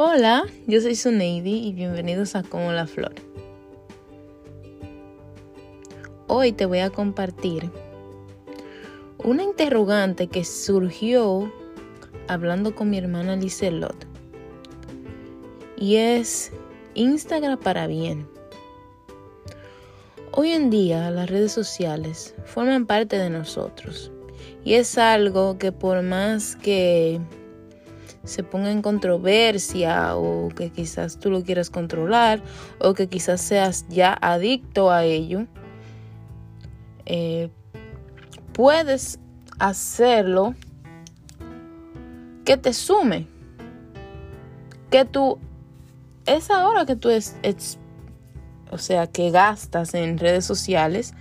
Hola, yo soy Suneidi y bienvenidos a Como la Flor. Hoy te voy a compartir una interrogante que surgió hablando con mi hermana Lizelot. Y es Instagram para bien. Hoy en día las redes sociales forman parte de nosotros y es algo que por más que se ponga en controversia o que quizás tú lo quieras controlar o que quizás seas ya adicto a ello, eh, puedes hacerlo que te sume, que tú, esa hora que tú es, o sea, que gastas en redes sociales,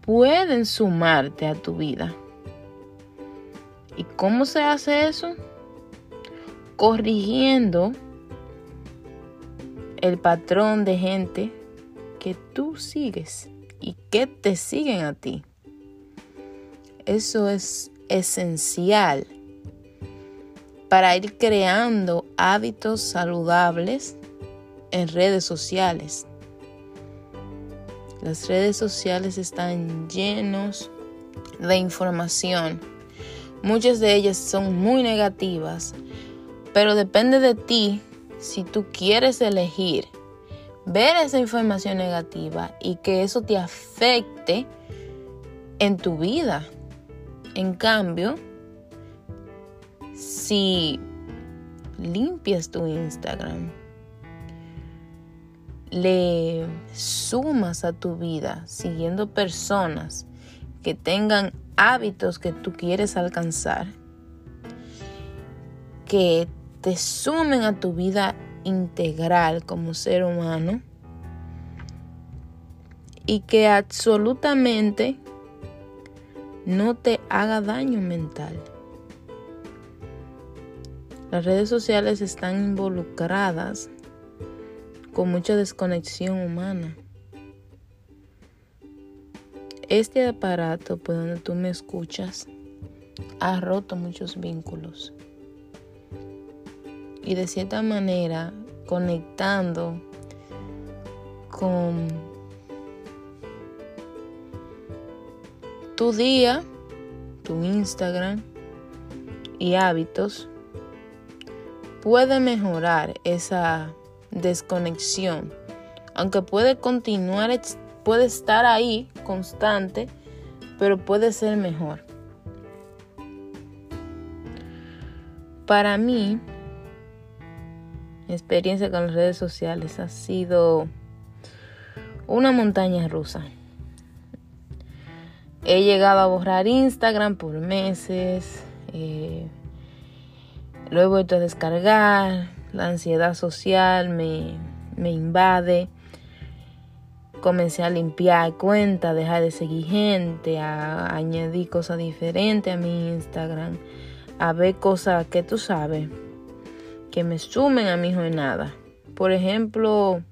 pueden sumarte a tu vida. ¿Y cómo se hace eso? Corrigiendo el patrón de gente que tú sigues y que te siguen a ti. Eso es esencial para ir creando hábitos saludables en redes sociales. Las redes sociales están llenos de información. Muchas de ellas son muy negativas, pero depende de ti si tú quieres elegir ver esa información negativa y que eso te afecte en tu vida. En cambio, si limpias tu Instagram, le sumas a tu vida siguiendo personas que tengan hábitos que tú quieres alcanzar, que te sumen a tu vida integral como ser humano y que absolutamente no te haga daño mental. Las redes sociales están involucradas con mucha desconexión humana. Este aparato por donde tú me escuchas ha roto muchos vínculos y de cierta manera conectando con tu día, tu Instagram y hábitos, puede mejorar esa desconexión. Aunque puede continuar, puede estar ahí constante, pero puede ser mejor. Para mí, mi experiencia con las redes sociales ha sido una montaña rusa. He llegado a borrar Instagram por meses. Eh, lo he vuelto a descargar. La ansiedad social me, me invade. Comencé a limpiar cuentas, dejar de seguir gente, a añadir cosas diferentes a mi Instagram, a ver cosas que tú sabes que me sumen a mi jornada. Por ejemplo,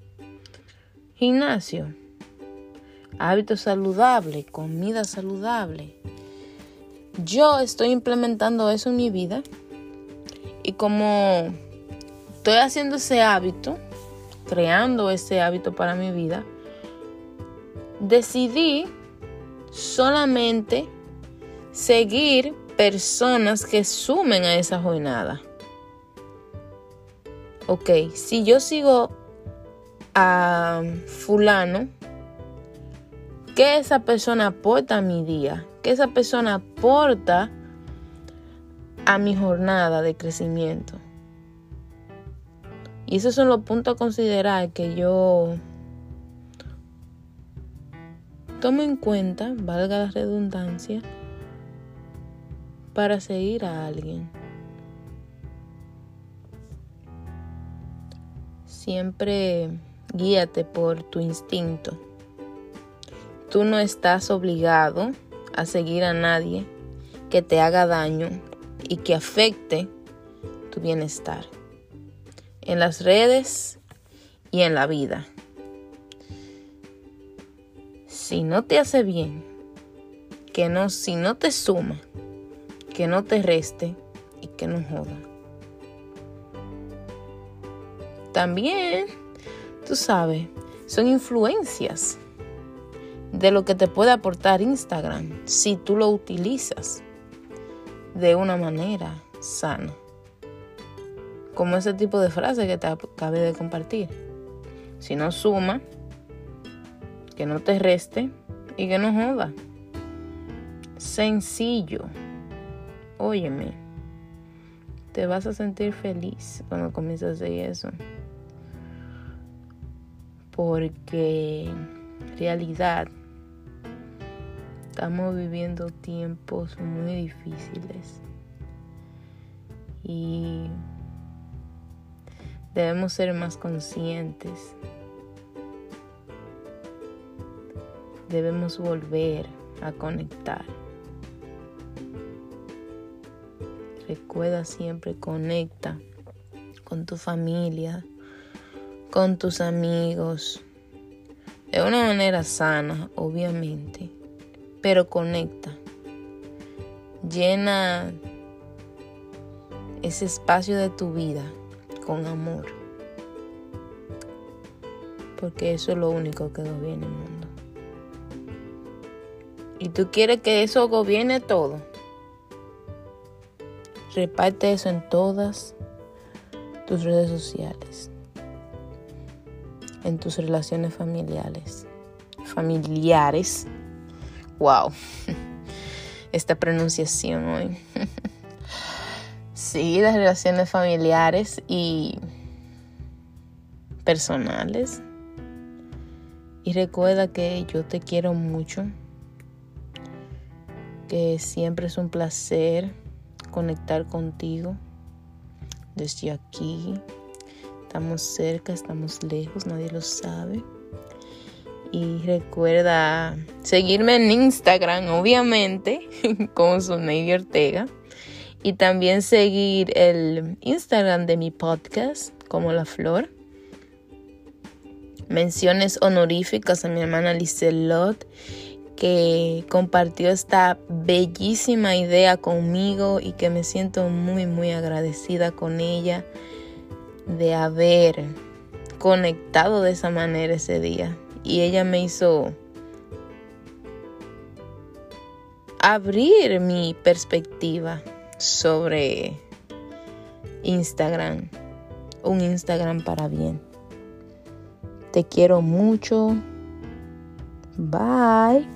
gimnasio, hábitos saludables, comida saludable. Yo estoy implementando eso en mi vida y como estoy haciendo ese hábito, creando ese hábito para mi vida, decidí solamente seguir personas que sumen a esa jornada ok, si yo sigo a fulano, ¿qué esa persona aporta a mi día? ¿Qué esa persona aporta a mi jornada de crecimiento? Y esos son los puntos a considerar que yo tomo en cuenta, valga la redundancia, para seguir a alguien. Siempre guíate por tu instinto. Tú no estás obligado a seguir a nadie que te haga daño y que afecte tu bienestar en las redes y en la vida. Si no te hace bien, que no, si no te suma, que no te reste y que no joda. También, tú sabes, son influencias de lo que te puede aportar Instagram si tú lo utilizas de una manera sana. Como ese tipo de frase que te acabé de compartir. Si no suma, que no te reste y que no joda. Sencillo. Óyeme. Te vas a sentir feliz cuando comiences a hacer eso. Porque en realidad estamos viviendo tiempos muy difíciles. Y debemos ser más conscientes debemos volver a conectar. Recuerda siempre, conecta con tu familia, con tus amigos, de una manera sana, obviamente, pero conecta. Llena ese espacio de tu vida con amor, porque eso es lo único que viene el mundo. Y tú quieres que eso gobierne todo, reparte eso en todas tus redes sociales, en tus relaciones familiares. Familiares. Wow. Esta pronunciación hoy. sí, las relaciones familiares y personales. Y recuerda que yo te quiero mucho que siempre es un placer conectar contigo desde aquí. Estamos cerca, estamos lejos, nadie lo sabe. Y recuerda seguirme en Instagram, obviamente, como Navy Ortega. Y también seguir el Instagram de mi podcast, como La Flor. Menciones honoríficas a mi hermana Lizelot que compartió esta bellísima idea conmigo y que me siento muy muy agradecida con ella de haber conectado de esa manera ese día y ella me hizo abrir mi perspectiva sobre Instagram, un Instagram para bien. Te quiero mucho. Bye.